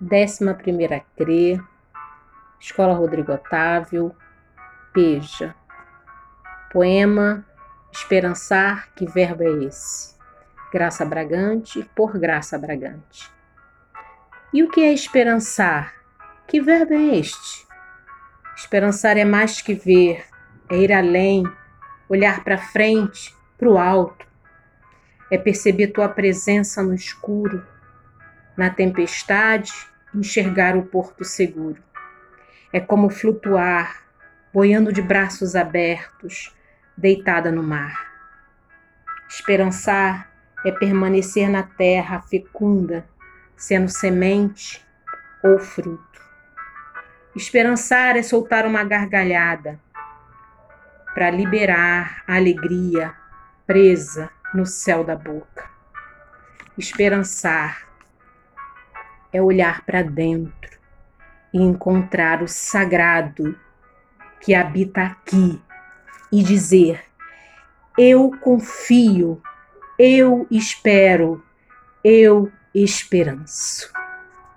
Décima primeira CRE, Escola Rodrigo Otávio, Peja. Poema Esperançar, que verbo é esse? Graça Bragante, por Graça Bragante. E o que é esperançar? Que verbo é este? Esperançar é mais que ver, é ir além, olhar para frente, para o alto. É perceber tua presença no escuro, na tempestade, enxergar o porto seguro. É como flutuar, boiando de braços abertos, deitada no mar. Esperançar é permanecer na terra fecunda, sendo semente ou fruto. Esperançar é soltar uma gargalhada para liberar a alegria presa no céu da boca. Esperançar é olhar para dentro e encontrar o sagrado que habita aqui e dizer: Eu confio, eu espero, eu esperanço.